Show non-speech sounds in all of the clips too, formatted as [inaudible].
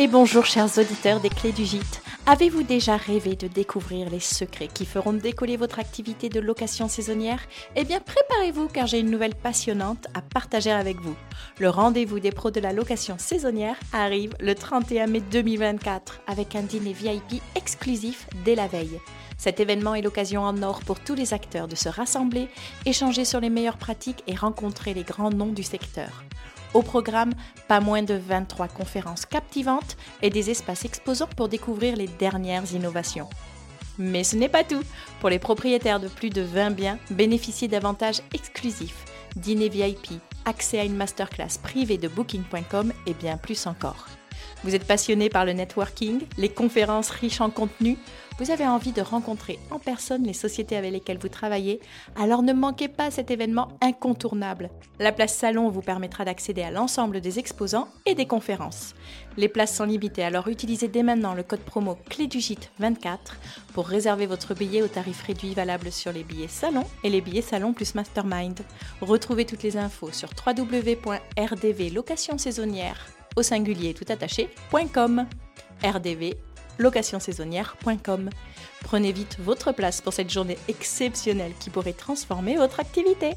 Et bonjour chers auditeurs des clés du gîte. Avez-vous déjà rêvé de découvrir les secrets qui feront décoller votre activité de location saisonnière? Eh bien préparez-vous car j'ai une nouvelle passionnante à partager avec vous. Le rendez-vous des pros de la location saisonnière arrive le 31 mai 2024 avec un dîner VIP exclusif dès la veille. Cet événement est l'occasion en or pour tous les acteurs de se rassembler, échanger sur les meilleures pratiques et rencontrer les grands noms du secteur. Au programme, pas moins de 23 conférences captivantes et des espaces exposants pour découvrir les dernières innovations. Mais ce n'est pas tout. Pour les propriétaires de plus de 20 biens, bénéficiez d'avantages exclusifs, dîner VIP, accès à une masterclass privée de booking.com et bien plus encore. Vous êtes passionné par le networking, les conférences riches en contenu vous avez envie de rencontrer en personne les sociétés avec lesquelles vous travaillez, alors ne manquez pas cet événement incontournable. La place salon vous permettra d'accéder à l'ensemble des exposants et des conférences. Les places sont limitées, alors utilisez dès maintenant le code promo clé du 24 pour réserver votre billet au tarif réduit valable sur les billets salon et les billets salon plus mastermind. Retrouvez toutes les infos sur www.rdvlocationsaisonnière au singulier tout attaché.com. RDV locationsaisonnière.com. Prenez vite votre place pour cette journée exceptionnelle qui pourrait transformer votre activité.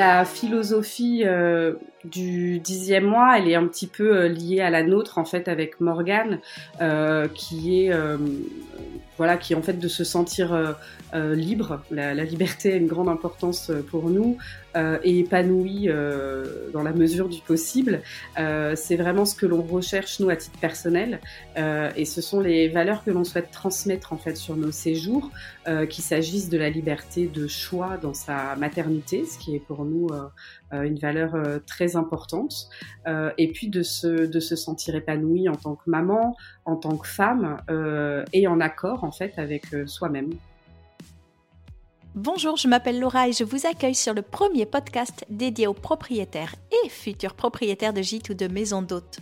La philosophie euh, du dixième mois, elle est un petit peu euh, liée à la nôtre en fait avec Morgane, euh, qui est voilà, qui est en fait de se sentir libre. La, la, liberté a une grande importance pour nous et épanoui dans la mesure du possible. C'est vraiment ce que l'on recherche nous à titre personnel et ce sont les valeurs que l'on souhaite transmettre en fait sur nos séjours, qu'il s'agisse de la liberté de choix dans sa maternité, ce qui est pour nous euh, une valeur euh, très importante, euh, et puis de se, de se sentir épanouie en tant que maman, en tant que femme, et en accord fait avec soi-même. Bonjour, je m'appelle Laura et je vous accueille sur le premier podcast dédié aux propriétaires et futurs propriétaires de gîtes ou de maisons d'hôtes.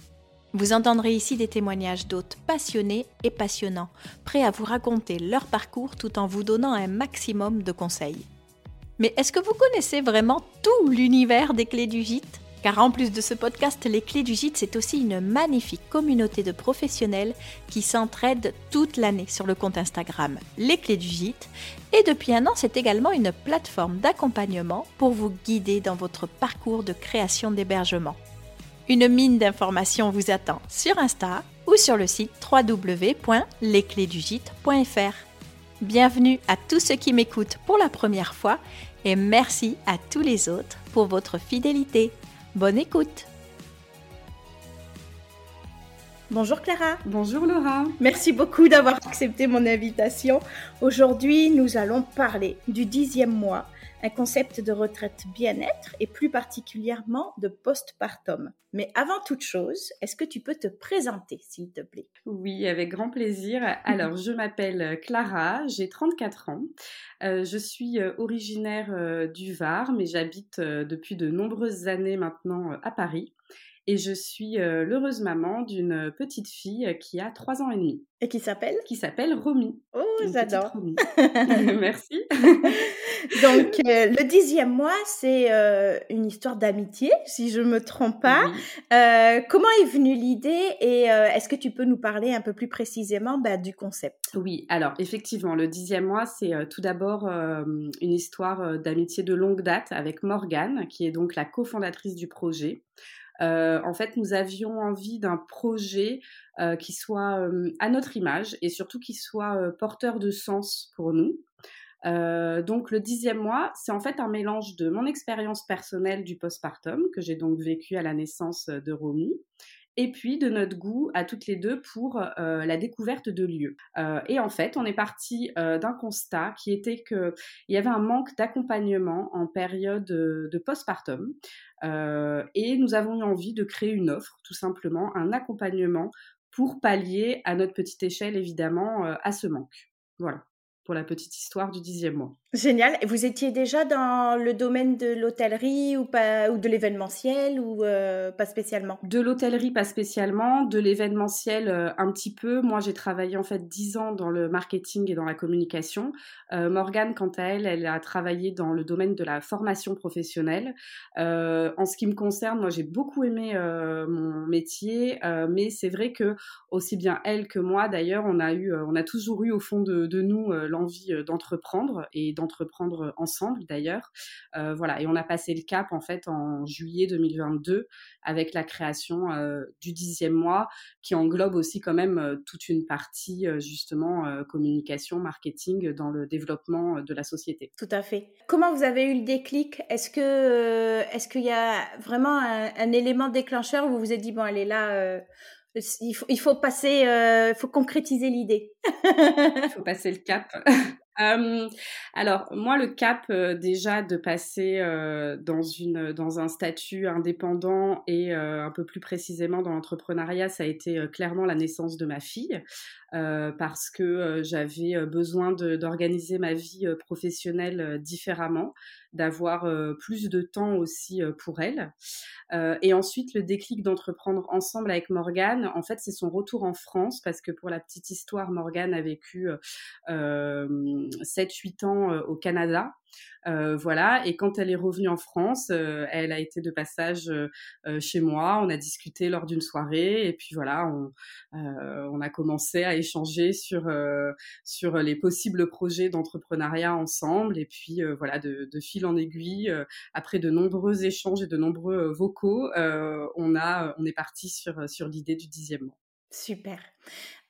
Vous entendrez ici des témoignages d'hôtes passionnés et passionnants, prêts à vous raconter leur parcours tout en vous donnant un maximum de conseils. Mais est-ce que vous connaissez vraiment tout l'univers des clés du gîte? Car en plus de ce podcast, les clés du gîte, c'est aussi une magnifique communauté de professionnels qui s'entraident toute l'année sur le compte Instagram Les clés du gîte. Et depuis un an, c'est également une plateforme d'accompagnement pour vous guider dans votre parcours de création d'hébergement. Une mine d'informations vous attend sur Insta ou sur le site www.lesclésdugite.fr. Bienvenue à tous ceux qui m'écoutent pour la première fois et merci à tous les autres pour votre fidélité. Bonne écoute Bonjour Clara. Bonjour Laura. Merci beaucoup d'avoir accepté mon invitation. Aujourd'hui, nous allons parler du dixième mois un concept de retraite bien-être et plus particulièrement de postpartum. Mais avant toute chose, est-ce que tu peux te présenter, s'il te plaît? Oui, avec grand plaisir. Alors, je m'appelle Clara, j'ai 34 ans. Euh, je suis euh, originaire euh, du Var, mais j'habite depuis de nombreuses années maintenant à Paris et je suis euh, l'heureuse maman d'une petite fille qui a 3 ans et demi. Et qui s'appelle? Qui s'appelle Romy. Oh, j'adore. [laughs] [laughs] Merci. Donc, euh, le dixième mois, c'est euh, une histoire d'amitié, si je ne me trompe pas. comment est venue l'idée et est-ce que tu peux nous parler un peu plus précisément bah, du concept? Oui, alors effectivement, le dixième mois, c'est tout d'abord une histoire d'amitié de longue date avec Morgane, qui est donc la cofondatrice du projet. Euh, en fait, nous avions envie d'un projet euh, qui soit euh, à notre image et surtout qui soit porteur de sens pour nous. donc le dixième mois, c'est en fait un mélange de mon expérience personnelle du postpartum que j'ai donc vécu à la naissance de Romy et puis de notre goût à toutes les deux pour la découverte de lieux. et en fait, on est parti d'un constat qui était qu'il y avait un manque d'accompagnement en période de postpartum. Euh, et nous avons eu envie de créer une offre, tout simplement, un accompagnement pour pallier à notre petite échelle, évidemment, euh, à ce manque. Voilà, pour la petite histoire du dixième mois. Génial. Vous étiez déjà dans le domaine de l'hôtellerie ou pas ou de l'événementiel ou euh, pas spécialement? De l'hôtellerie pas spécialement, de l'événementiel euh, un petit peu. Moi, j'ai travaillé en fait dix ans dans le marketing et dans la communication. Euh, Morgane, quant à elle, elle a travaillé dans le domaine de la formation professionnelle. en ce qui me concerne, moi, j'ai beaucoup aimé mon métier, mais c'est vrai que aussi bien elle que moi, d'ailleurs, on a eu, on a toujours eu au fond de, de nous l'envie d'entreprendre et d'entreprendre ensemble d'ailleurs. Euh, voilà, et on a passé le cap en fait en juillet 2022 avec la création euh, du dixième mois qui englobe aussi quand même euh, toute une partie justement communication, marketing dans le développement de la société. Tout à fait. Comment vous avez eu le déclic? Est-ce que est-ce qu'il y a vraiment un, élément déclencheur où vous vous êtes dit bon elle est là il faut, il faut passer, il faut concrétiser l'idée? il faut passer le cap. [laughs] Euh, alors moi le cap euh, déjà de passer euh, dans une dans un statut indépendant et un peu plus précisément dans l'entrepreneuriat, ça a été clairement la naissance de ma fille parce que j'avais besoin d'organiser ma vie professionnelle différemment d'avoir plus de temps aussi pour elle. et ensuite, le déclic d'entreprendre ensemble avec Morgane, en fait, c'est son retour en France, parce que pour la petite histoire, Morgane a vécu 7-8 ans au Canada. Euh, voilà. Et quand elle est revenue en France, euh, elle a été de passage euh, chez moi. On a discuté lors d'une soirée et puis voilà, on, a commencé à échanger sur sur les possibles projets d'entrepreneuriat ensemble. Et puis voilà, de, de, fil en aiguille, après de nombreux échanges et de nombreux vocaux, on a on est parti sur sur l'idée du dixième mois. Super.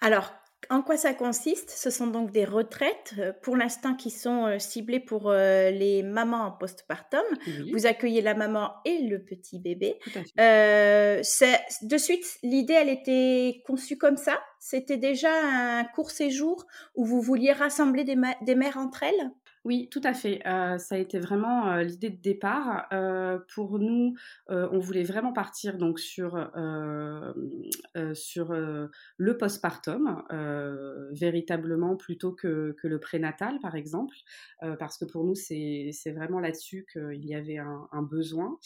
Alors, en quoi ça consiste? Ce sont donc des retraites, euh, pour l'instant, qui sont euh, ciblées pour euh, les mamans en postpartum. Vous accueillez la maman et le petit bébé. de suite, l'idée, elle était conçue comme ça. C'était déjà un court séjour où vous vouliez rassembler des mères entre elles oui, tout à fait. Euh, ça a été vraiment euh, l'idée de départ. Euh, pour nous, on voulait vraiment partir donc sur sur le postpartum, véritablement plutôt que, le prénatal, par exemple, parce que pour nous c'est vraiment là-dessus qu'il y avait un, un besoin.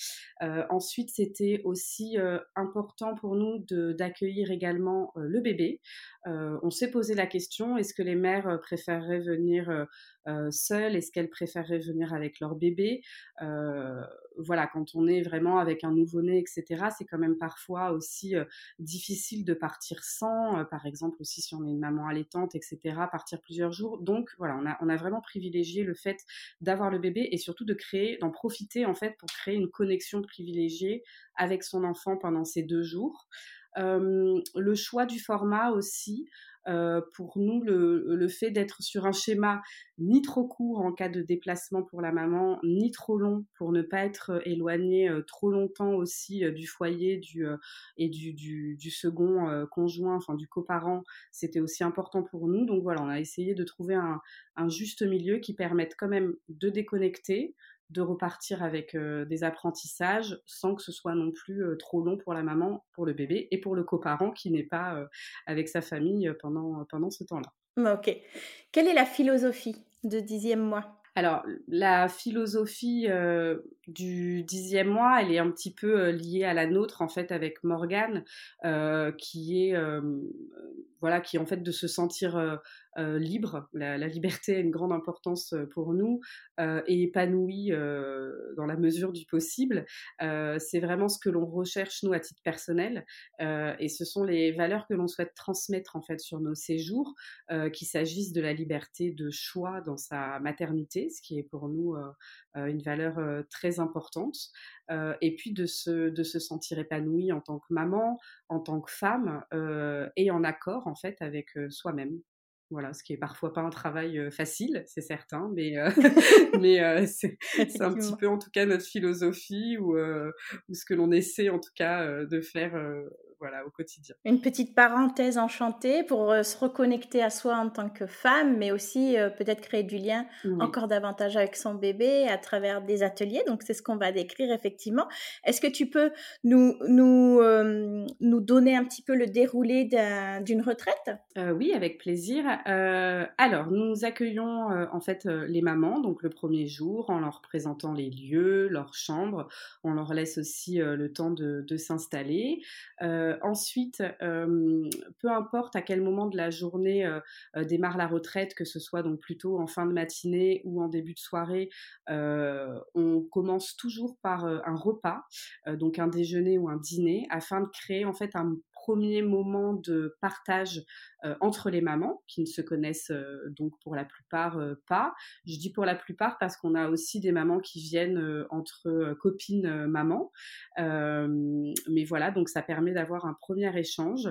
ensuite, c'était aussi important pour nous d'accueillir également le bébé. on s'est posé la question est-ce que les mères préféreraient venir euh, Est-ce qu'elles préféreraient venir avec leur bébé euh, Voilà, quand on est vraiment avec un nouveau-né, etc., c'est quand même parfois aussi euh, difficile de partir sans, par exemple aussi si on est une maman allaitante, etc., partir plusieurs jours. Donc voilà, on a, on a vraiment privilégié le fait d'avoir le bébé et surtout de créer, d'en profiter en fait pour créer une connexion privilégiée avec son enfant pendant ces deux jours. le choix du format aussi, euh, pour nous, le, fait d'être sur un schéma ni trop court en cas de déplacement pour la maman, ni trop long pour ne pas être éloigné euh, trop longtemps aussi euh, du foyer et du, second conjoint, enfin du coparent, c'était aussi important pour nous. Donc voilà, on a essayé de trouver un juste milieu qui permette quand même de déconnecter, de repartir avec euh, des apprentissages sans que ce soit non plus euh, trop long pour la maman, pour le bébé et pour le coparent qui n'est pas euh, avec sa famille pendant, pendant ce temps-là. Ok. Quelle est la philosophie de dixième mois? Alors, la philosophie du dixième mois, elle est un petit peu liée à la nôtre, en fait, avec Morgane, qui est, voilà, qui est en fait de se sentir euh, libre. La, liberté a une grande importance euh, pour nous euh, et épanouie dans la mesure du possible. c'est vraiment ce que l'on recherche nous à titre personnel et ce sont les valeurs que l'on souhaite transmettre en fait sur nos séjours, qu'il s'agisse de la liberté de choix dans sa maternité, ce qui est pour nous une valeur très importante, et puis de se, de se sentir épanouie en tant que maman, en tant que femme, et en accord en fait avec soi-même. Voilà, ce qui est parfois pas un travail facile, c'est certain, mais, [laughs] mais c'est un petit peu en tout cas notre philosophie ou, ou ce que l'on essaie en tout cas de faire voilà, au quotidien. Une petite parenthèse enchantée pour se reconnecter à soi en tant que femme, mais aussi peut-être créer du lien encore davantage avec son bébé à travers des ateliers. Donc, c'est ce qu'on va décrire effectivement. Est-ce que tu peux nous, nous, nous donner un petit peu le déroulé d'une retraite? Oui, avec plaisir. alors, nous accueillons en fait les mamans, donc le premier jour, en leur présentant les lieux, leurs chambres. On leur laisse aussi le temps de, de s'installer. Ensuite, peu importe à quel moment de la journée démarre la retraite, que ce soit donc plutôt en fin de matinée ou en début de soirée, on commence toujours par un repas, donc un déjeuner ou un dîner, afin de créer en fait un premier moment de partage euh, entre les mamans qui ne se connaissent euh, donc pour la plupart euh, pas. Je dis pour la plupart parce qu'on a aussi des mamans qui viennent entre copines mamans. mais voilà, donc ça permet d'avoir un premier échange.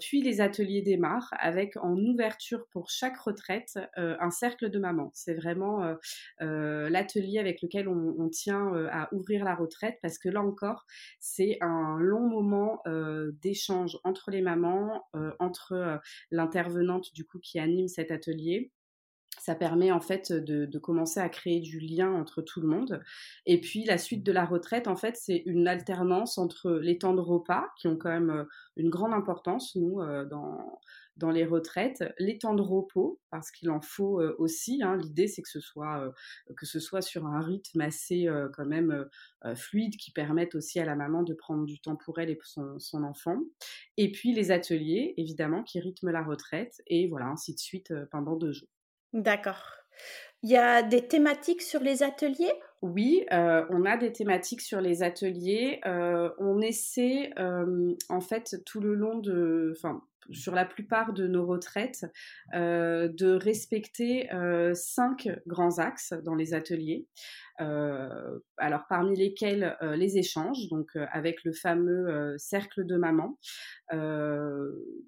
puis les ateliers démarrent avec en ouverture pour chaque retraite un cercle de mamans. C'est vraiment l'atelier avec lequel on, on tient à ouvrir la retraite parce que là encore, c'est un long moment d'échange entre les mamans, entre l'intervenante du coup qui anime cet atelier ça permet en fait de, commencer à créer du lien entre tout le monde. Et puis la suite de la retraite, en fait, c'est une alternance entre les temps de repas, qui ont quand même euh, une grande importance, nous, euh, dans, dans les retraites, les temps de repos, parce qu'il en faut euh, aussi. Hein. L'idée, c'est que ce soit que ce soit sur un rythme assez quand même fluide, qui permette aussi à la maman de prendre du temps pour elle et pour son, son enfant. Et puis les ateliers, évidemment, qui rythment la retraite, et voilà, ainsi de suite pendant deux jours. D'accord. Il y a des thématiques sur les ateliers? Oui, euh, on a des thématiques sur les ateliers. Euh, on essaie, euh, en fait, tout le long de, enfin, sur la plupart de nos retraites, de respecter cinq grands axes dans les ateliers. Euh, alors parmi lesquels euh, les échanges, donc euh, avec le fameux cercle de maman.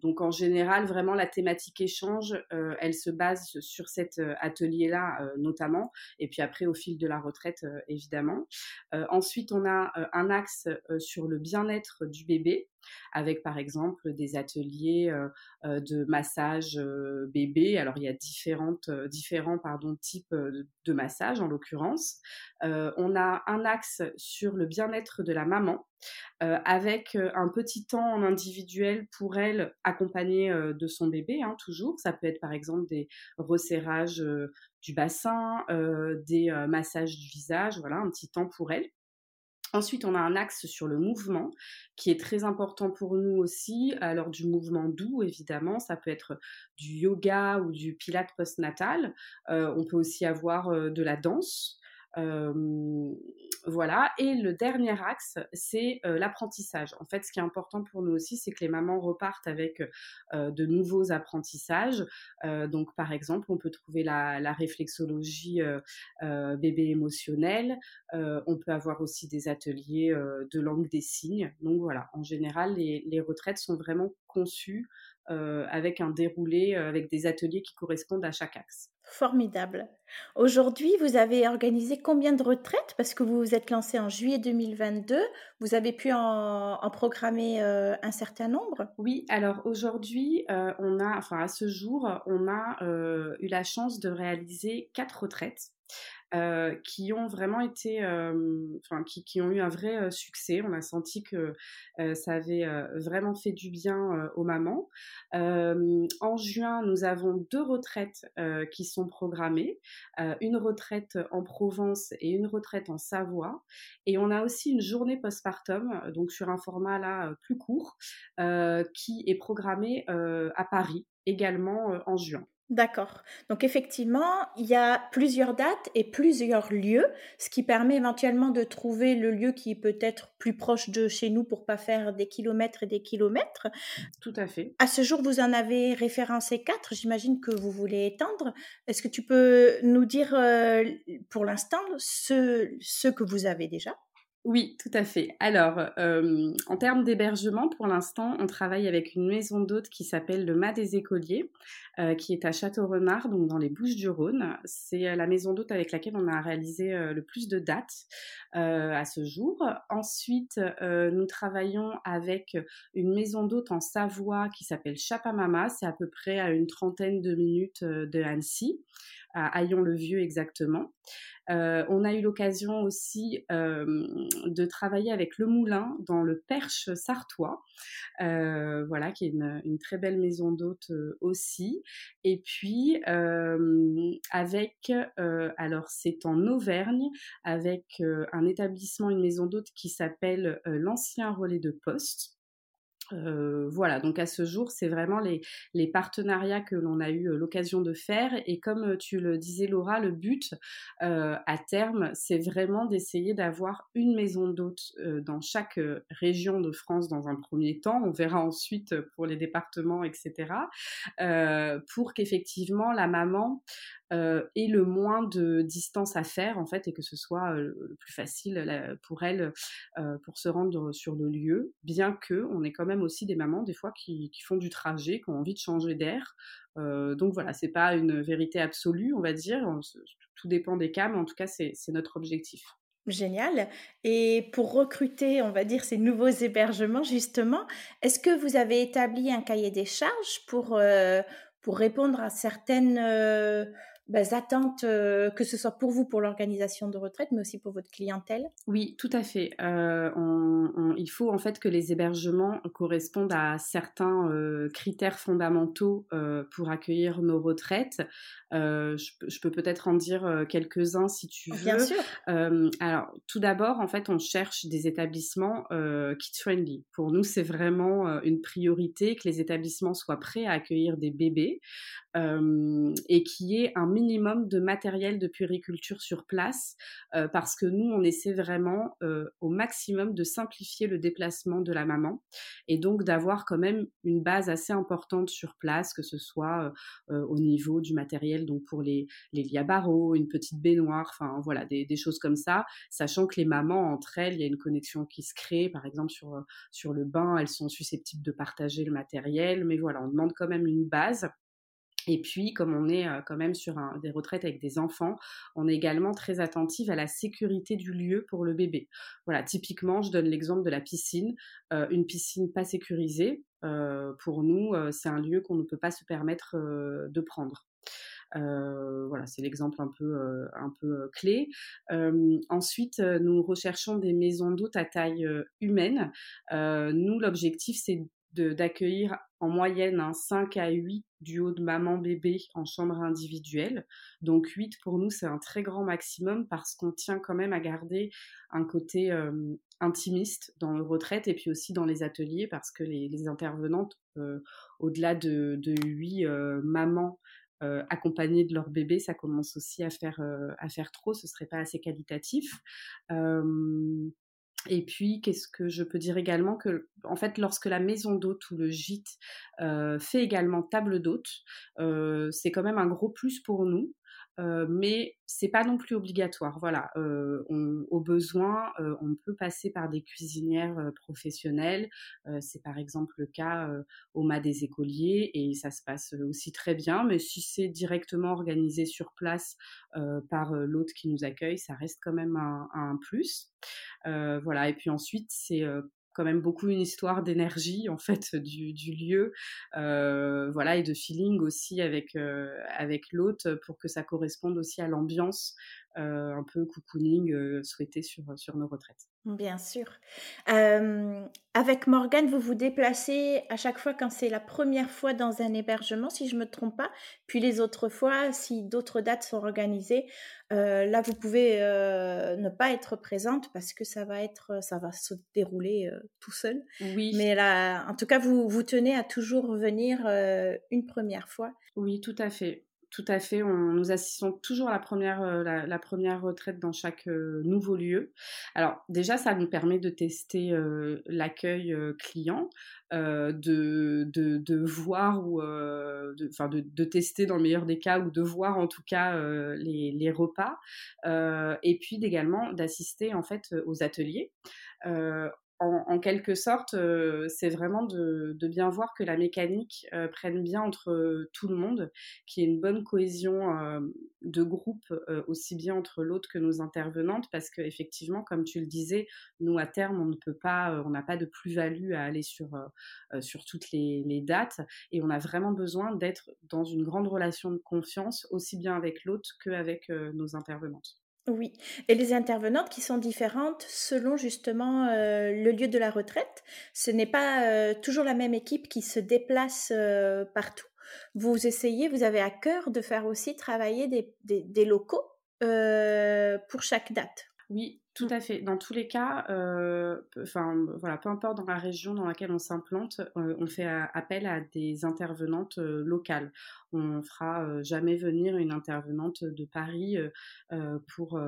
donc en général, vraiment la thématique échange, elle se base sur cet atelier-là notamment, et puis après au fil de la retraite évidemment. ensuite, on a un axe sur le bien-être du bébé avec par exemple des ateliers de massage bébé. Alors il y a différents types de massage en l'occurrence. on a un axe sur le bien-être de la maman. avec un petit temps en individuel pour elle accompagné de son bébé, hein, toujours. Ça peut être par exemple des resserrages du bassin, des massages du visage, voilà, un petit temps pour elle. Ensuite, on a un axe sur le mouvement qui est très important pour nous aussi. Alors du mouvement doux, évidemment, ça peut être du yoga ou du pilate postnatal. Euh, on peut aussi avoir euh, de la danse voilà. Et le dernier axe, c'est l'apprentissage. En fait, ce qui est important pour nous aussi, c'est que les mamans repartent avec de nouveaux apprentissages. donc, par exemple, on peut trouver la, réflexologie bébé émotionnel. on peut avoir aussi des ateliers de langue des signes. Donc voilà, en général, les, les retraites sont vraiment conçues avec un déroulé, avec des ateliers qui correspondent à chaque axe. Formidable. Aujourd'hui, vous avez organisé combien de retraites? Parce que vous vous êtes lancé en juillet 2022. Vous avez pu en, programmer euh, un certain nombre? Oui, alors aujourd'hui, euh, on a, enfin à ce jour, on a euh, eu la chance de réaliser quatre retraites. Qui ont vraiment été, qui, ont eu un vrai succès. On a senti que ça avait vraiment fait du bien aux mamans. en juin, nous avons deux retraites qui sont programmées, une retraite en Provence et une retraite en Savoie. Et on a aussi une journée postpartum, donc sur un format là plus court, qui est programmée à Paris également en juin. D'accord. Donc effectivement, il y a plusieurs dates et plusieurs lieux, ce qui permet éventuellement de trouver le lieu qui est peut-être plus proche de chez nous pour pas faire des kilomètres et des kilomètres. Tout à fait. À ce jour, vous en avez référencé quatre. J'imagine que vous voulez étendre. Est-ce que tu peux nous dire euh, pour l'instant ce, ce que vous avez déjà? Oui, tout à fait. Alors, euh, en termes d'hébergement, pour l'instant, on travaille avec une maison d'hôtes qui s'appelle le Mas des Écoliers, euh, qui est à Château-Renard, donc dans les Bouches-du-Rhône. C'est euh, la maison d'hôtes avec laquelle on a réalisé le plus de dates à ce jour. Ensuite, nous travaillons avec une maison d'hôtes en Savoie qui s'appelle Chapamama. C'est à peu près à une trentaine de minutes de Annecy à Aillon-le-Vieux exactement. Euh, on a eu l'occasion aussi euh, de travailler avec Le Moulin dans le Perche sartois, euh, voilà, qui est une, très belle maison d'hôtes aussi. Et puis avec, alors c'est en Auvergne, avec un établissement, une maison d'hôtes qui s'appelle l'Ancien Relais de Poste. Euh, voilà, donc à ce jour, c'est vraiment les, partenariats que l'on a eu euh, l'occasion de faire. Et comme euh, tu le disais, Laura, le but à terme, c'est vraiment d'essayer d'avoir une maison d'hôtes dans chaque région de France dans un premier temps. On verra ensuite pour les départements, etc. pour qu'effectivement la maman et le moins de distance à faire en fait et que ce soit le plus facile pour elle pour se rendre sur le lieu bien que on est quand même aussi des mamans des fois qui, qui font du trajet qui ont envie de changer d'air. Donc voilà c'est pas une vérité absolue on va dire. Tout dépend des cas mais en tout cas c'est notre objectif. Génial. Et pour recruter, on va dire, ces nouveaux hébergements, justement, est-ce que vous avez établi un cahier des charges pour, pour répondre à certaines bah, attentes, euh, que ce soit pour vous, pour l'organisation de retraite, mais aussi pour votre clientèle Oui, tout à fait. Euh, on, il faut en fait que les hébergements correspondent à certains euh, critères fondamentaux pour accueillir nos retraites. Je, peux peut-être en dire quelques-uns si tu veux. Bien sûr. alors, tout d'abord, en fait, on cherche des établissements kid-friendly. Pour nous, c'est vraiment une priorité que les établissements soient prêts à accueillir des bébés et qui ait un minimum de matériel de puériculture sur place euh, parce que nous, on essaie vraiment euh, au maximum de simplifier le déplacement de la maman et donc d'avoir quand même une base assez importante sur place, que ce soit euh, au niveau du matériel, donc pour les, les liabaros, une petite baignoire, enfin voilà, des, des, choses comme ça, sachant que les mamans, entre elles, il y a une connexion qui se crée, par exemple sur, sur le bain, elles sont susceptibles de partager le matériel, mais voilà, on demande quand même une base. Et puis, comme on est quand même sur des retraites avec des enfants, on est également très attentive à la sécurité du lieu pour le bébé. Voilà, typiquement, je donne l'exemple de la piscine. une piscine pas sécurisée, pour nous, c'est un lieu qu'on ne peut pas se permettre de prendre. voilà, c'est l'exemple un peu, un peu clé. ensuite, nous recherchons des maisons d'hôtes à taille humaine. nous, l'objectif, c'est d'accueillir en moyenne un 5 à 8 duos de maman-bébé en chambre individuelle. Donc 8 pour nous, c'est un très grand maximum parce qu'on tient quand même à garder un côté euh, intimiste dans le retraite et puis aussi dans les ateliers parce que les, intervenantes, euh, au-delà de, de 8 euh, mamans accompagnées de leur bébé, ça commence aussi à faire, à faire trop, ce serait pas assez qualitatif. Et puis, qu'est-ce que je peux dire également que, en fait, lorsque la maison d'hôte ou le gîte euh, fait également table d'hôte, euh, c'est quand même un gros plus pour nous euh, mais c'est pas non plus obligatoire. Voilà, euh, au besoin, euh, on peut passer par des cuisinières professionnelles. c'est par exemple le cas au Mas des écoliers et ça se passe aussi très bien. Mais si c'est directement organisé sur place par l'hôte qui nous accueille, ça reste quand même un, un plus. voilà, et puis ensuite c'est quand même beaucoup une histoire d'énergie en fait [laughs] du, lieu euh, voilà et de feeling aussi avec euh, avec l'hôte pour que ça corresponde aussi à l'ambiance euh, un peu cocooning souhaité sur sur nos retraites Bien sûr. avec Morgane, vous vous déplacez à chaque fois quand c'est la première fois dans un hébergement, si je ne me trompe pas. Puis les autres fois, si d'autres dates sont organisées, là, vous pouvez ne pas être présente parce que ça va, être, ça va se dérouler tout seul. Oui. Mais là, en tout cas, vous, vous tenez à toujours venir une première fois. Oui, tout à fait. Tout à fait. Nous assistons toujours à la première, la, première retraite dans chaque nouveau lieu. Alors déjà, ça nous permet de tester l'accueil client, de, de, voir ou de, de, tester dans le meilleur des cas ou de voir en tout cas les, les, repas et puis également d'assister en fait aux ateliers en, quelque sorte, euh, c'est vraiment de, bien voir que la mécanique euh, prenne bien entre euh, tout le monde, qu'il y ait une bonne cohésion de groupe, aussi bien entre l'autre que nos intervenantes, parce qu'effectivement, comme tu le disais, nous, à terme, on ne peut pas, on n'a pas de plus-value à aller sur, sur toutes les, les, dates, et on a vraiment besoin d'être dans une grande relation de confiance, aussi bien avec l'autre qu'avec nos intervenantes. Oui, et les intervenantes qui sont différentes selon justement euh, le lieu de la retraite. Ce n'est pas euh, toujours la même équipe qui se déplace euh, partout. Vous essayez, vous avez à cœur de faire aussi travailler des, des locaux pour chaque date. Oui, tout à fait. Dans tous les cas, euh, enfin voilà, peu importe dans la région dans laquelle on s'implante, euh, on fait appel à des intervenantes euh, locales. On fera jamais venir une intervenante de Paris pour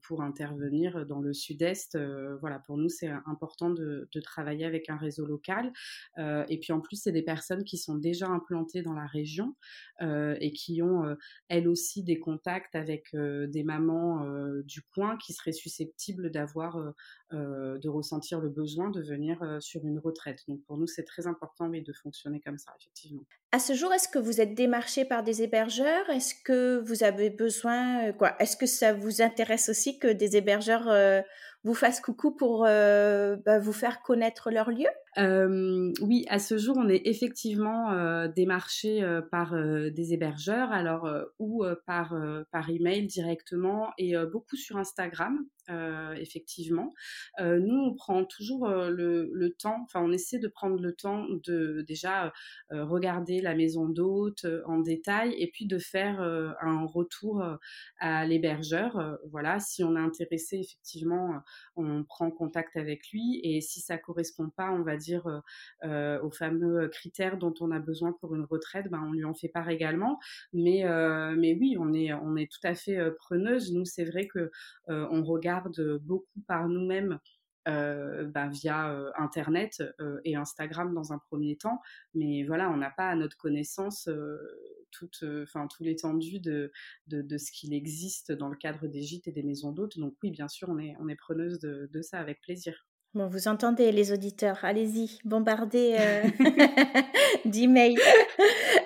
pour intervenir dans le Sud-Est. voilà, pour nous c'est important de, de, travailler avec un réseau local. et puis en plus, c'est des personnes qui sont déjà implantées dans la région et qui ont elles aussi des contacts avec des mamans du coin qui seraient susceptibles d'avoir, euh, euh, de ressentir le besoin de venir euh, sur une retraite. Donc pour nous, c'est très important de fonctionner comme ça, effectivement. À ce jour, est-ce que vous êtes démarché par des hébergeurs? Est-ce que vous avez besoin, quoi? Est-ce que ça vous intéresse aussi que des hébergeurs vous fassent coucou pour bah, vous faire connaître leur lieu? Oui, à ce jour, on est effectivement euh, démarché par des hébergeurs, alors ou par par email directement et beaucoup sur Instagram, effectivement. nous, on prend toujours le, le, temps, enfin, on essaie de prendre le temps de déjà regarder la maison d'hôte en détail et puis de faire un retour à l'hébergeur. voilà, si on est intéressé, effectivement, on prend contact avec lui et si ça correspond pas, on va dire euh, euh, aux fameux critères dont on a besoin pour une retraite, ben, on lui en fait part également. Mais, euh, mais oui, on est, on est tout à fait preneuse. Nous, c'est vrai que on regarde beaucoup par nous-mêmes. Ben, via Internet et Instagram dans un premier temps. Mais voilà, on n'a pas à notre connaissance toute, enfin, tout l'étendue de, de, ce qu'il existe dans le cadre des gîtes et des maisons d'hôtes. Donc oui, bien sûr, on est, on est preneuse de ça avec plaisir. Bon, vous entendez les auditeurs, allez-y, bombardez euh, [laughs] d'emails.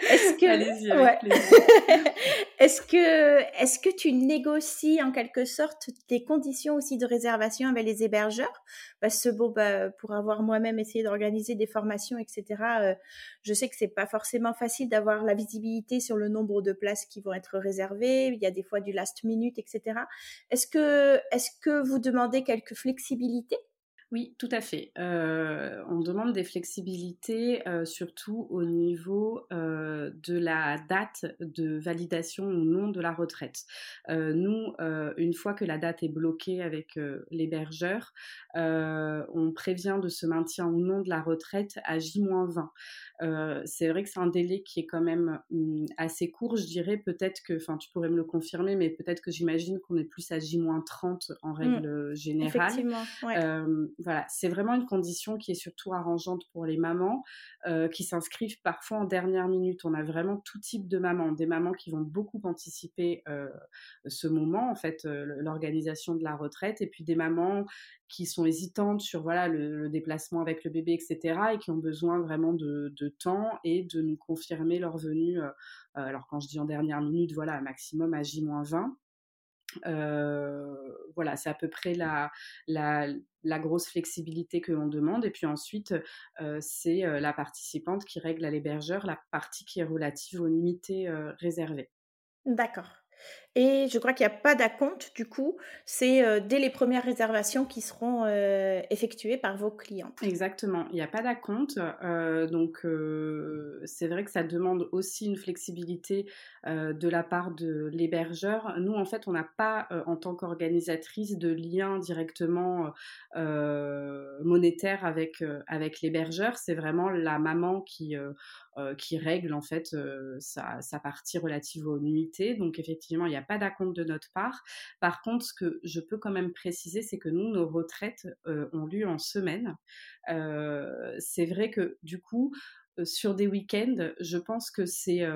Est-ce que, [laughs] est-ce que, est-ce que tu négocies en quelque sorte des conditions aussi de réservation avec les hébergeurs? Parce que bon, bah, pour avoir moi-même essayé d'organiser des formations, etc. Euh, je sais que c'est pas forcément facile d'avoir la visibilité sur le nombre de places qui vont être réservées. Il y a des fois du last minute, etc. Est-ce que, est-ce que vous demandez quelques flexibilités? Oui, tout à fait. Euh, on demande des flexibilités, euh, surtout au niveau euh, de la date de validation ou non de la retraite. nous, une fois que la date est bloquée avec l'hébergeur, on prévient de ce maintien ou non de la retraite à J-20. Euh, c'est vrai que c'est un délai qui est quand même hum, assez court, je dirais. Peut-être que, enfin, tu pourrais me le confirmer, mais peut-être que j'imagine qu'on est plus à J-30 en mmh. règle générale. Effectivement, euh, voilà, c'est vraiment une condition qui est surtout arrangeante pour les mamans euh, qui s'inscrivent parfois en dernière minute. On a vraiment tout type de mamans, des mamans qui vont beaucoup anticiper ce moment, en fait, l'organisation de la retraite, et puis des mamans qui sont hésitantes sur voilà le, déplacement avec le bébé, etc., et qui ont besoin vraiment de, temps et de nous confirmer leur venue. Euh, euh, alors quand je dis en dernière minute, voilà, maximum à J-20. Euh, voilà, c'est à peu près la, la, la, grosse flexibilité que l'on demande. Et puis ensuite, c'est la participante qui règle à l'hébergeur la partie qui est relative aux nuitées réservées. D'accord. Et je crois qu'il n'y a pas d'acompte, du coup, c'est dès les premières réservations qui seront effectuées par vos clients. Exactement, il n'y a pas d'acompte. Donc, c'est vrai que ça demande aussi une flexibilité de la part de l'hébergeur. Nous, en fait, on n'a pas, en tant qu'organisatrice, de lien directement monétaire avec, avec l'hébergeur. C'est vraiment la maman qui qui règle en fait sa, sa, partie relative aux nuitées. Donc effectivement, il n'y a pas d'acompte de notre part. Par contre, ce que je peux quand même préciser, c'est que nous, nos retraites euh, ont lieu en semaine. c'est vrai que du coup, sur des week-ends, je pense que ces,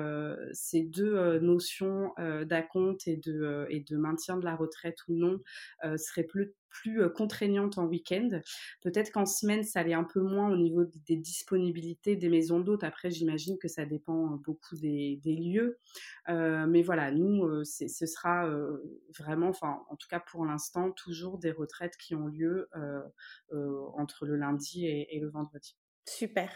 ces deux notions d'acompte et de, maintien de la retraite ou non seraient plus, contraignantes en week-end. Peut-être qu'en semaine, ça allait un peu moins au niveau des disponibilités des maisons d'hôtes. Après, j'imagine que ça dépend beaucoup des, lieux. mais voilà, nous, ce sera vraiment, enfin, en tout cas pour l'instant, toujours des retraites qui ont lieu entre le lundi et le vendredi. Super.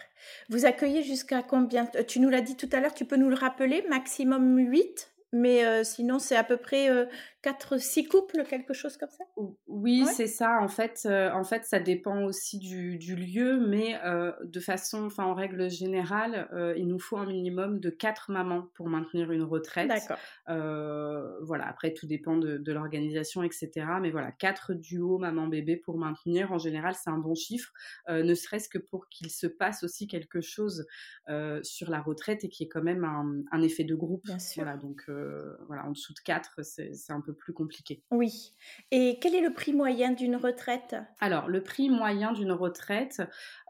Vous accueillez jusqu'à combien Tu nous l'as dit tout à l'heure, tu peux nous le rappeler, maximum 8 mais sinon, c'est à peu près 4-6 couples, quelque chose comme ça? Oui, c'est ça. En fait, en fait, ça dépend aussi du, du lieu, mais de façon, enfin, en règle générale, il nous faut un minimum de 4 mamans pour maintenir une retraite. D'accord. voilà, après, tout dépend de, de l'organisation, etc. Mais voilà, 4 duos maman-bébé pour maintenir, en général, c'est un bon chiffre, ne serait-ce que pour qu'il se passe aussi quelque chose sur la retraite et qu'il y ait quand même un, un effet de groupe. Bien sûr. Voilà, donc voilà, en dessous de 4, c'est un peu plus compliqué. Oui. Et quel est le prix moyen d'une retraite? Alors, le prix moyen d'une retraite,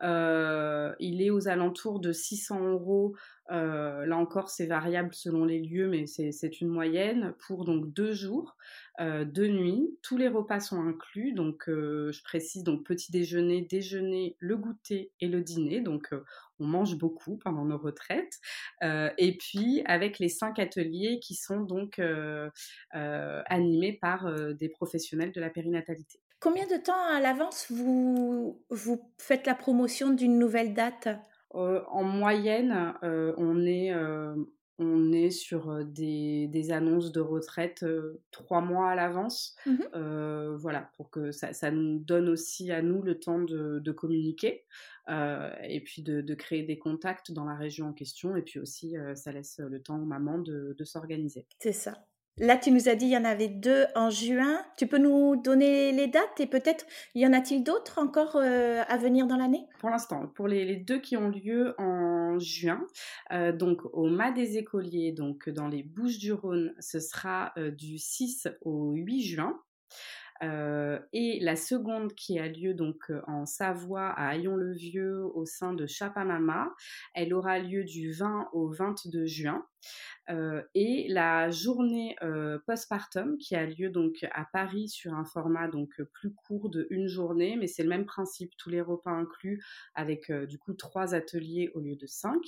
euh, il est aux alentours de 600 euros. Euh, là encore, c'est variable selon les lieux, mais c'est une moyenne pour donc deux jours, euh, deux nuits. Tous les repas sont inclus, donc je précise donc petit déjeuner, déjeuner, le goûter et le dîner. Donc on mange beaucoup pendant nos retraites. Euh, et puis avec les cinq ateliers qui sont donc euh, euh, animés par des professionnels de la périnatalité. Combien de temps à l'avance vous faites la promotion d'une nouvelle date? En moyenne, on est on est sur des, des, annonces de retraite trois mois à l'avance. Mmh voilà, pour que ça, ça, nous donne aussi à nous le temps de, de communiquer. Euh, et puis de, créer des contacts dans la région en question. Et puis aussi, ça laisse le temps aux mamans de, s'organiser. C'est ça. Là, tu nous as dit il y en avait deux en juin. Tu peux nous donner les dates et peut-être y en a-t-il d'autres encore euh, à venir dans l'année? Pour l'instant, pour les, deux qui ont lieu en juin, donc au Mas des Écoliers, donc dans les Bouches du Rhône, ce sera du 6 au 8 juin. Euh, et la seconde qui a lieu donc euh, en Savoie à Aillon-le-Vieux au sein de Chapamama, elle aura lieu du 20 au 22 juin. Euh, et la journée postpartum qui a lieu donc à Paris sur un format donc plus court de une journée, mais c'est le même principe, tous les repas inclus avec du coup trois ateliers au lieu de cinq.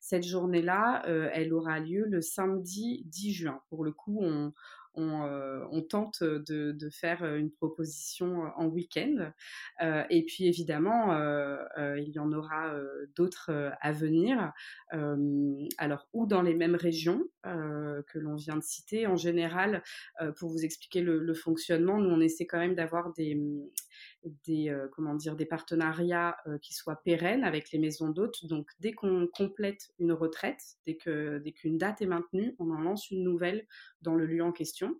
Cette journée-là, elle aura lieu le samedi 10 juin. Pour le coup, on, euh, on, tente de, faire une proposition en week-end. Euh, et puis évidemment, euh, il y en aura d'autres à venir. alors, ou dans les mêmes régions que l'on vient de citer. En général, pour vous expliquer le, fonctionnement, nous, on essaie quand même d'avoir des, des, comment dire, des partenariats qui soient pérennes avec les maisons d'hôtes. Donc, dès qu'on complète une retraite, dès qu'une dès qu'une date est maintenue, on en lance une nouvelle dans le lieu en question.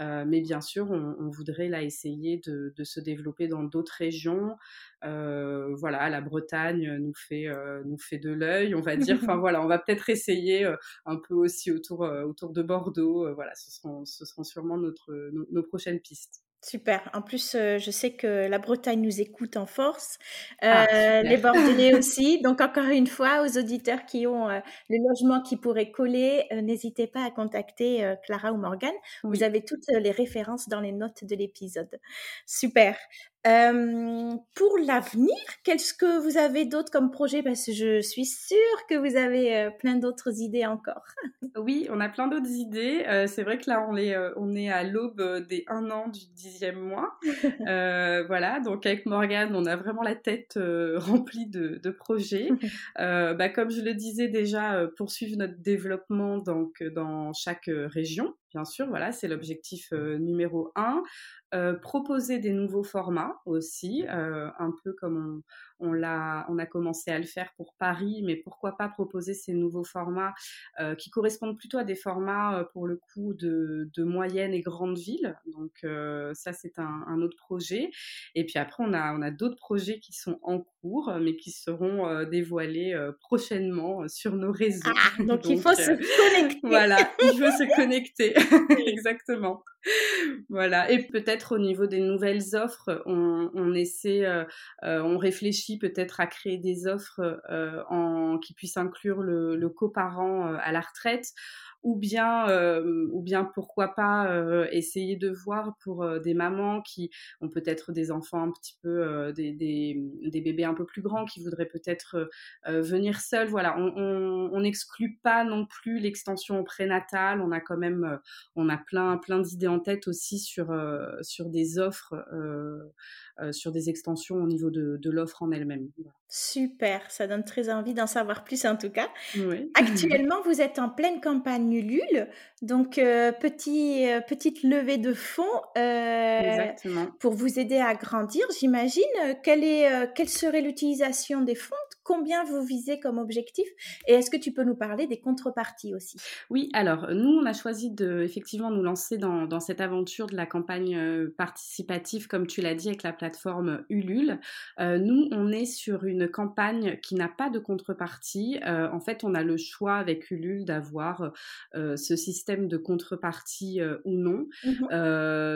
Euh, mais bien sûr, on, voudrait là essayer de, se développer dans d'autres régions. Euh, voilà, la Bretagne nous fait, euh, nous fait de l'œil, on va dire. Enfin [laughs] voilà, on va peut-être essayer un peu aussi autour, autour de Bordeaux. voilà, ce seront, ce seront sûrement notre, nos prochaines pistes. Super. En plus, euh, je sais que la Bretagne nous écoute en force, ah, euh, les Bordelais [laughs] aussi. Donc, encore une fois, aux auditeurs qui ont euh, le logement qui pourrait coller, n'hésitez pas à contacter Clara ou Morgane. Vous avez toutes les références dans les notes de l'épisode. Super pour l'avenir, qu'est-ce que vous avez d'autre comme projet? Parce que je suis sûre que vous avez plein d'autres idées encore. [laughs] oui, on a plein d'autres idées. c'est vrai que là, on est, on est à l'aube des un an du dixième mois. [laughs] voilà, donc avec Morgane, on a vraiment la tête [laughs] remplie de, de projets. bah, comme je le disais déjà, poursuivre notre développement donc, dans chaque région bien sûr, voilà, c'est l'objectif numéro un. Euh, proposer des nouveaux formats aussi, euh, un peu comme on, l'a, on a commencé à le faire pour Paris, mais pourquoi pas proposer ces nouveaux formats euh, qui correspondent plutôt à des formats pour le coup de, de moyennes et grandes villes. Donc ça c'est un, autre projet. Et puis après on a, on a d'autres projets qui sont en cours, mais qui seront dévoilés prochainement sur nos réseaux. Ah, donc, il faut se connecter. Voilà, il faut se [laughs] connecter. [laughs] Exactement. Voilà. Et peut-être au niveau des nouvelles offres, on, essaie, euh, euh, on réfléchit peut-être à créer des offres euh, en, qui puissent inclure le, le coparent à la retraite ou bien, euh, ou bien pourquoi pas euh, essayer de voir pour euh, des mamans qui ont peut-être des enfants un petit peu, des, des, des, bébés un peu plus grands qui voudraient peut-être venir seuls. Voilà, on n'exclut pas non plus l'extension prénatale. On a quand même, on a plein, plein d'idées en tête aussi sur, sur des offres, sur des extensions au niveau de, de l'offre en elle-même. Super, ça donne très envie d'en savoir plus en tout cas. [laughs] Actuellement, vous êtes en pleine campagne Ulule, donc euh, petit, euh, petite levée de fonds euh, pour vous aider à grandir, j'imagine. Quelle, est, quelle serait l'utilisation des fonds Combien vous visez comme objectif Et est-ce que tu peux nous parler des contreparties aussi? Oui, alors nous, on a choisi de effectivement nous lancer dans, dans cette aventure de la campagne participative, comme tu l'as dit, avec la plateforme Ulule. nous, on est sur une campagne qui n'a pas de contrepartie. Euh, en fait, on a le choix avec Ulule d'avoir euh, ce système de contrepartie euh, ou non. Mmh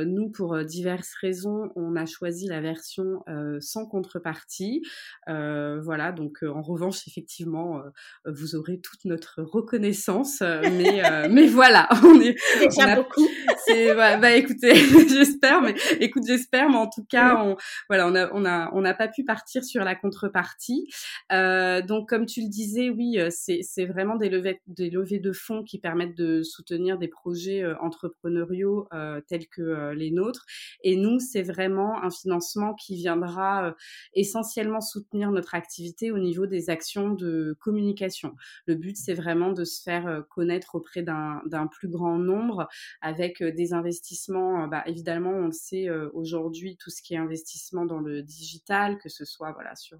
nous, pour diverses raisons, on a choisi la version sans contrepartie. voilà, donc en revanche, effectivement, vous aurez toute notre reconnaissance. mais, [laughs] mais voilà, [laughs] on est déjà beaucoup. [laughs] C'est bah, écoutez, j'espère, mais écoute, j'espère, mais en tout cas, on voilà, on a on a on n'a pas pu partir sur la contrepartie euh, donc, comme tu le disais, oui, euh, c'est vraiment des levées, des levées de fonds qui permettent de soutenir des projets euh, entrepreneuriaux tels que les nôtres. Et nous, c'est vraiment un financement qui viendra essentiellement soutenir notre activité au niveau des actions de communication. Le but, c'est vraiment de se faire connaître auprès d'un plus grand nombre avec des investissements. Bah, évidemment, on le sait aujourd'hui, tout ce qui est investissement dans le digital, que ce soit voilà sur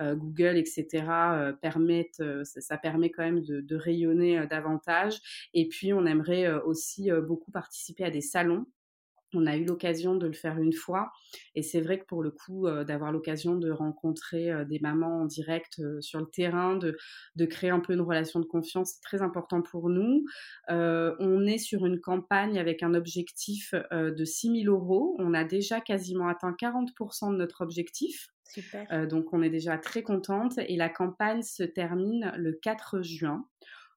euh, Google, etc., euh, euh, ça, permet quand même de, rayonner davantage. Et puis, on aimerait aussi beaucoup participer à des salons on a eu l'occasion de le faire une fois et c'est vrai que pour le coup d'avoir l'occasion de rencontrer des mamans en direct sur le terrain, de, de, créer un peu une relation de confiance, c'est très important pour nous. on est sur une campagne avec un objectif de 6 000 euros. On a déjà quasiment atteint 40% de notre objectif. Euh, donc on est déjà très contente et la campagne se termine le 4 juin.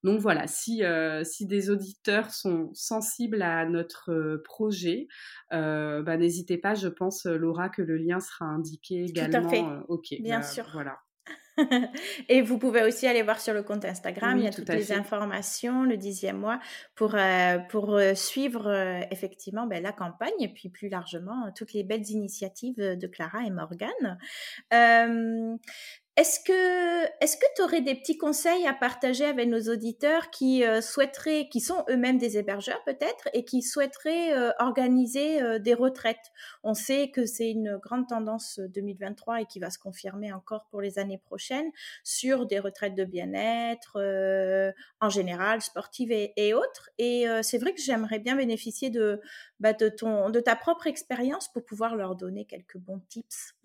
Donc voilà, si, euh, si des auditeurs sont sensibles à notre euh, projet, bah, n'hésitez pas, je pense, Laura, que le lien sera indiqué également. Tout à fait. ok. Bien bah, sûr. Voilà. [laughs] et vous pouvez aussi aller voir sur le compte Instagram, il y a toutes les informations, le dixième mois, pour, euh, pour euh, suivre euh, effectivement ben, la campagne et puis plus largement toutes les belles initiatives de Clara et Morgane. Est-ce que est-ce que tu aurais des petits conseils à partager avec nos auditeurs qui euh, souhaiteraient, qui sont eux-mêmes des hébergeurs peut-être, et qui souhaiteraient euh, organiser euh, des retraites? On sait que c'est une grande tendance 2023 et qui va se confirmer encore pour les années prochaines sur des retraites de bien-être en général, sportives et, autres. Et c'est vrai que j'aimerais bien bénéficier de bah, de ton de ta propre expérience pour pouvoir leur donner quelques bons tips.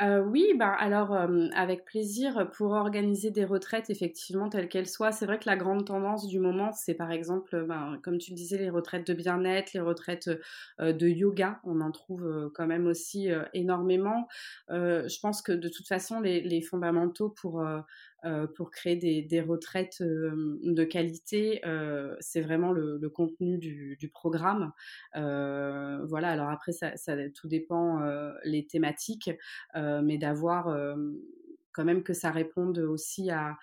oui, bah alors avec plaisir pour organiser des retraites, effectivement, telles qu'elles soient. C'est vrai que la grande tendance du moment, c'est par exemple, ben, comme tu le disais, les retraites de bien-être, les retraites euh, de yoga. On en trouve euh, quand même aussi euh, énormément. je pense que de toute façon, les, fondamentaux pour, pour créer des, retraites de qualité, c'est vraiment le, contenu du, programme. voilà, alors après, ça, ça tout dépend les thématiques, mais d'avoir quand même que ça réponde aussi à,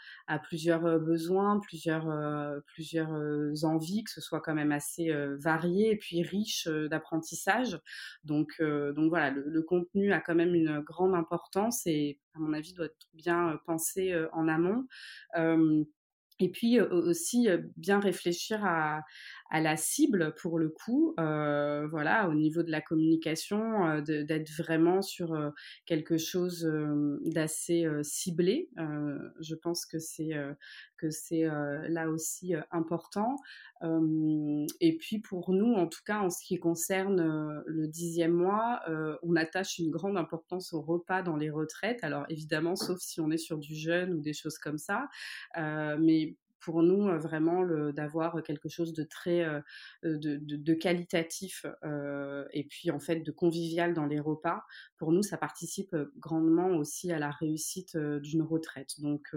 plusieurs euh, besoins, plusieurs, euh, plusieurs euh, envies, que ce soit quand même assez varié et puis riche d'apprentissage. Donc, donc voilà, le, contenu a quand même une grande importance et à mon avis doit être bien pensé en amont. Et puis aussi bien réfléchir à, à la cible pour le coup. voilà, au niveau de la communication, d'être vraiment sur quelque chose d'assez ciblé. je pense que c'est que c'est là aussi important. et puis pour nous, en tout cas en ce qui concerne le dixième mois, on attache une grande importance au repas dans les retraites. Alors évidemment, sauf si on est sur du jeûne ou des choses comme ça, mais pour nous vraiment d'avoir quelque chose de très de, qualitatif et puis en fait de convivial dans les repas pour nous ça participe grandement aussi à la réussite d'une retraite. Donc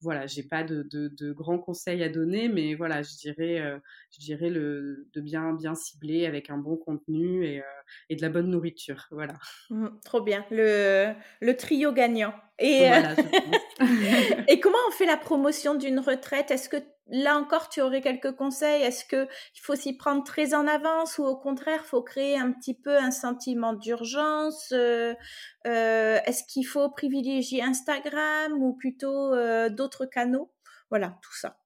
voilà, j'ai pas de, de, grands conseils à donner, mais voilà, je dirais, euh, je dirais le, de bien, bien cibler avec un bon contenu et, euh, et de la bonne nourriture. Voilà. Mmh, trop bien, le, le trio gagnant. Et, euh, [laughs] et comment on fait la promotion d'une retraite? Est-ce que là encore, tu aurais quelques conseils Est-ce qu'il faut s'y prendre très en avance ou au contraire, faut créer un petit peu un sentiment d'urgence euh, euh, Est-ce qu'il faut privilégier Instagram ou plutôt d'autres canaux? Voilà, tout ça.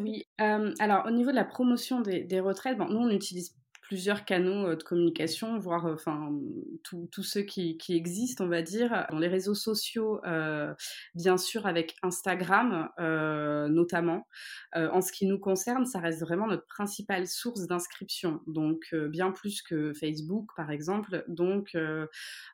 oui. alors, au niveau de la promotion des, des retraites, bon, nous, on utilise plusieurs canaux euh, de communication, voire euh, enfin tous ceux qui, existent, on va dire, dans les réseaux sociaux, euh, bien sûr avec Instagram notamment. en ce qui nous concerne, ça reste vraiment notre principale source d'inscription, donc bien plus que Facebook par exemple. Donc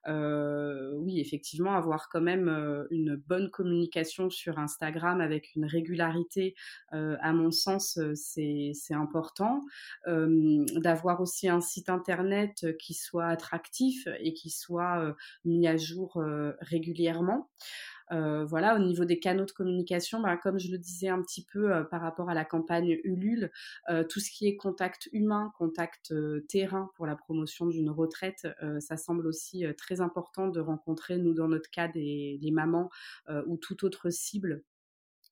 oui, effectivement, avoir quand même une bonne communication sur Instagram avec une régularité, à mon sens, c'est important. D'avoir aussi un site internet qui soit attractif et qui soit mis à jour régulièrement. voilà, au niveau des canaux de communication, bah, comme je le disais un petit peu par rapport à la campagne Ulule, tout ce qui est contact humain, contact terrain pour la promotion d'une retraite, ça semble aussi très important de rencontrer, nous dans notre cas, des, mamans ou toute autre cible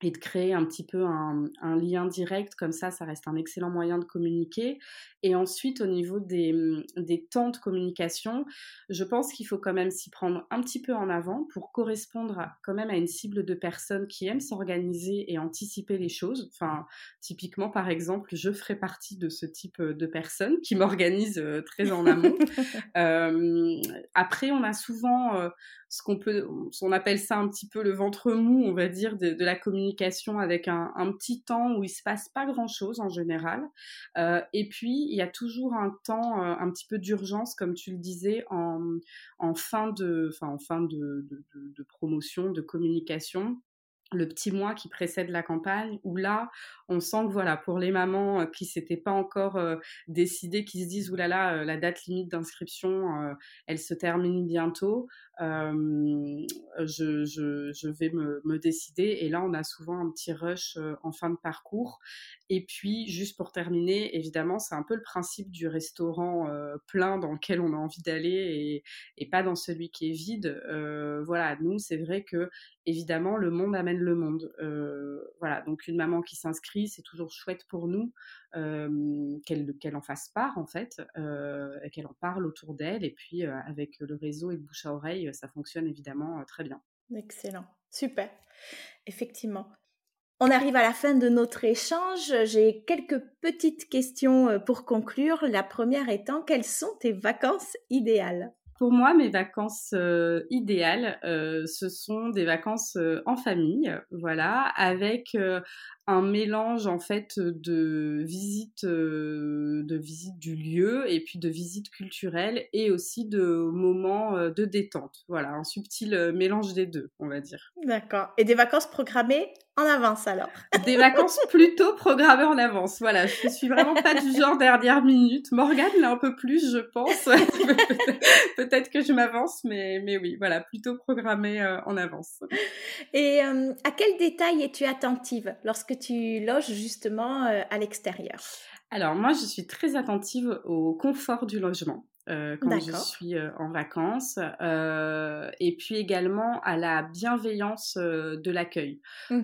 et de créer un petit peu un, lien direct, comme ça, ça reste un excellent moyen de communiquer. Et ensuite, au niveau des, des temps de communication, je pense qu'il faut quand même s'y prendre un petit peu en avant pour correspondre quand même à une cible de personnes qui aiment s'organiser et anticiper les choses. Enfin, typiquement, par exemple, je ferai partie de ce type de personnes qui m'organisent euh, très en amont. [laughs] euh, après, on a souvent euh, ce qu'on peut, on appelle ça un petit peu le ventre mou, on va dire, de, la communication avec un, petit temps où il se passe pas grand chose en général. Euh, et puis il y a toujours un temps euh, un petit peu d'urgence, comme tu le disais, en, fin de, en fin de, promotion, de communication le petit mois qui précède la campagne, où là, on sent que voilà, pour les mamans euh, qui s'étaient pas encore décidées, qui se disent oulala, la date limite d'inscription, elle se termine bientôt, je, je, vais me, décider. Et là, on a souvent un petit rush en fin de parcours. Et puis, juste pour terminer, évidemment, c'est un peu le principe du restaurant plein dans lequel on a envie d'aller et, pas dans celui qui est vide. voilà, nous, c'est vrai que évidemment, le monde amène le monde. voilà, donc une maman qui s'inscrit, c'est toujours chouette pour nous qu'elle en fasse part en fait, qu'elle en parle autour d'elle. Et puis avec le réseau et le bouche à oreille, ça fonctionne évidemment très bien. Excellent, super. Effectivement. On arrive à la fin de notre échange. J'ai quelques petites questions pour conclure. La première étant, quelles sont tes vacances idéales? Pour moi, mes vacances euh, idéales, euh, ce sont des vacances euh, en famille, voilà, avec un mélange en fait de visite, de visite du lieu et puis de visite culturelle et aussi de moments de détente. Voilà, un subtil mélange des deux, on va dire. D'accord. Et des vacances programmées? En avance alors [laughs] Des vacances plutôt programmées en avance. Voilà, je suis vraiment pas du genre dernière minute. Morgane là un peu plus, je pense. [laughs] Peut-être que je m'avance, mais, mais oui, voilà, plutôt programmée euh, en avance. Et euh, à quel détail es-tu attentive lorsque tu loges justement euh, à l'extérieur? Alors moi, je suis très attentive au confort du logement. Euh, quand je suis euh, en vacances, euh, et puis également à la bienveillance de l'accueil. Mmh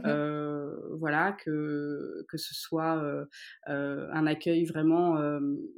voilà, que, que ce soit un accueil vraiment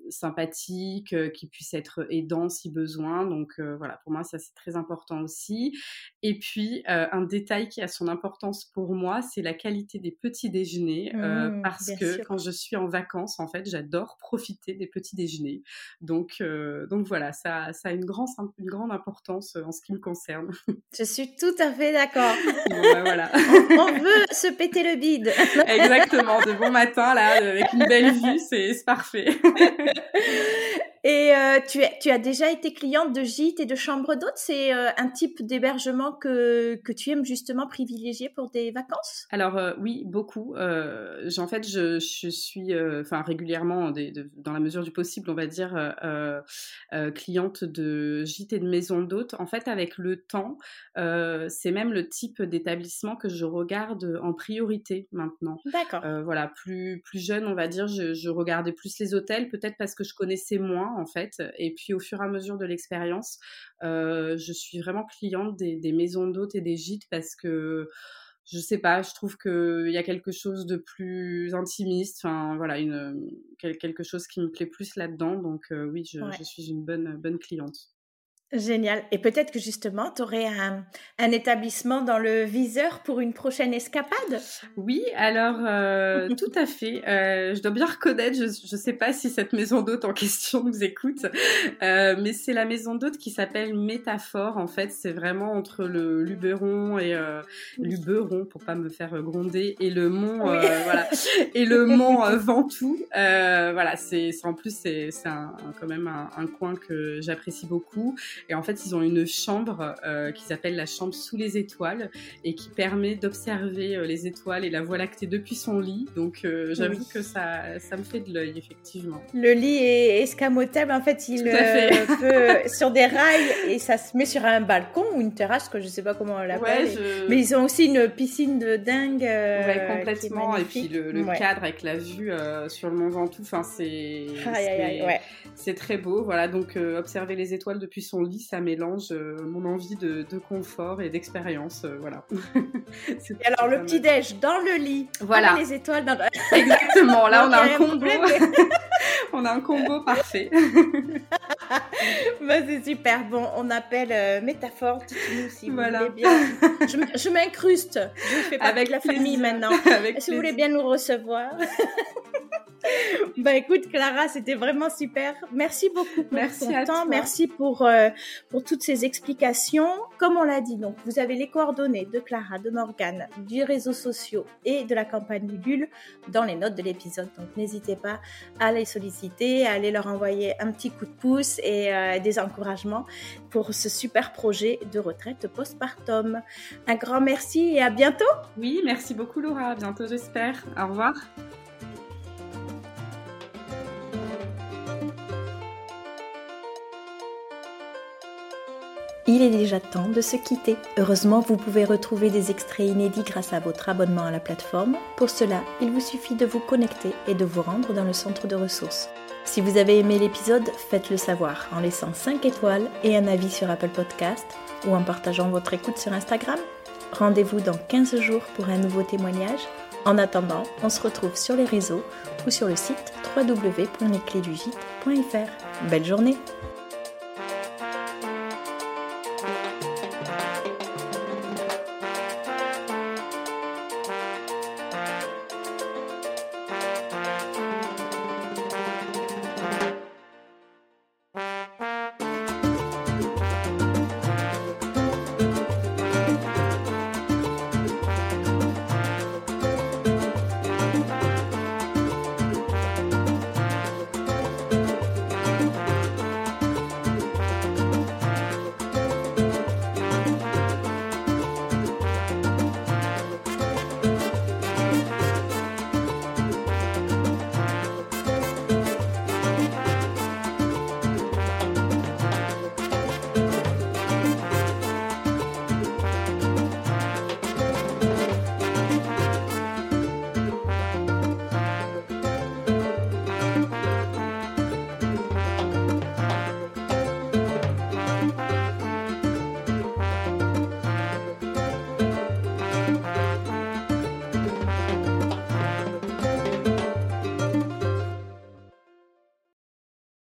sympathique, qui puisse être aidant si besoin. Donc voilà, pour moi, ça c'est très important aussi. Et puis, un détail qui a son importance pour moi, c'est la qualité des petits déjeuners, mmh, parce que quand je suis en vacances, en fait, j'adore profiter des petits déjeuners. Donc, donc voilà, ça, ça a une, grande, une grande importance euh, en ce qui me concerne. [laughs] Je suis tout à fait d'accord. Bah, voilà. [laughs] on, veut se péter le bide. Exactement, de bon matin, là, avec une belle vue, c'est parfait. [laughs] Et euh, tu, tu, as déjà été cliente de gîtes et de chambres d'hôtes? C'est euh, un type d'hébergement que, que, tu aimes justement privilégier pour des vacances? Alors euh, oui, beaucoup. en fait, je, je suis enfin régulièrement, dans la mesure du possible, on va dire, cliente de gîtes et de maisons d'hôtes. En fait, avec le temps, c'est même le type d'établissement que je regarde en priorité maintenant. D'accord. voilà, plus, plus jeune, on va dire, je, je regardais plus les hôtels, peut-être parce que je connaissais moins en fait. Et puis au fur et à mesure de l'expérience, euh, je suis vraiment cliente des, maisons d'hôtes et des gîtes parce que je sais pas, je trouve qu'il y a quelque chose de plus intimiste, enfin voilà, une, quelque chose qui me plaît plus là-dedans. Donc euh, oui, je, je, suis une bonne, bonne cliente. Génial. Et peut-être que justement, tu aurais un, un, établissement dans le viseur pour une prochaine escapade? Oui, alors euh, tout à fait. Euh, je dois bien reconnaître, je ne sais pas si cette maison d'hôte en question [laughs] nous écoute, euh, mais c'est la maison d'hôte qui s'appelle Métaphore. En fait, c'est vraiment entre le Luberon et Luberon, pour pas me faire gronder, et le mont, [laughs] voilà, et le mont Ventoux. voilà, c'est en plus c'est quand même un, un coin que j'apprécie beaucoup. Et en fait, ils ont une chambre euh, qui s'appelle la chambre sous les étoiles et qui permet d'observer euh, les étoiles et la Voie lactée depuis son lit. Donc, euh, j'avoue que ça, ça me fait de l'œil, effectivement. Le lit est escamotable. En fait, il peut [laughs] sur des rails et ça se met sur un balcon ou une terrasse, que je sais pas comment on l'appelle. Mais ils ont aussi une piscine de dingue. ouais, complètement. Et puis le, cadre avec la vue sur le Mont Ventoux, enfin, c'est c'est très beau. Voilà, donc observer les étoiles depuis son lit ça mélange euh, mon envie de, confort et d'expérience. Euh, voilà. [laughs] et alors, le petit-déj dans le lit, voilà. les étoiles dans Exactement, là, [laughs] on a un combo. On a un combo [laughs] parfait. bah, c'est super. Bon, on appelle euh, métaphore, si vous voulez bien. Je, m'incruste. Je fais partie Avec la famille maintenant. [laughs] si vous voulez bien nous recevoir. [laughs] bah écoute Clara, c'était vraiment super. Merci beaucoup pour merci ton temps, merci pour euh, pour toutes ces explications. Comme on l'a dit, donc vous avez les coordonnées de Clara, de Morgane, du réseau social et de la campagne Ulule dans les notes de l'épisode. Donc n'hésitez pas à les solliciter, à aller leur envoyer un petit coup de pouce et euh, des encouragements pour ce super projet de retraite postpartum. Un grand merci et à bientôt. Oui, merci beaucoup Laura. À bientôt j'espère. Au revoir. Il est déjà temps de se quitter. Heureusement, vous pouvez retrouver des extraits inédits grâce à votre abonnement à la plateforme. Pour cela, il vous suffit de vous connecter et de vous rendre dans le centre de ressources. Si vous avez aimé l'épisode, faites-le savoir en laissant 5 étoiles et un avis sur Apple Podcast ou en partageant votre écoute sur Instagram. Rendez-vous dans 15 jours pour un nouveau témoignage. En attendant, on se retrouve sur les réseaux ou sur le site www.lesclésdugite.fr. Belle journée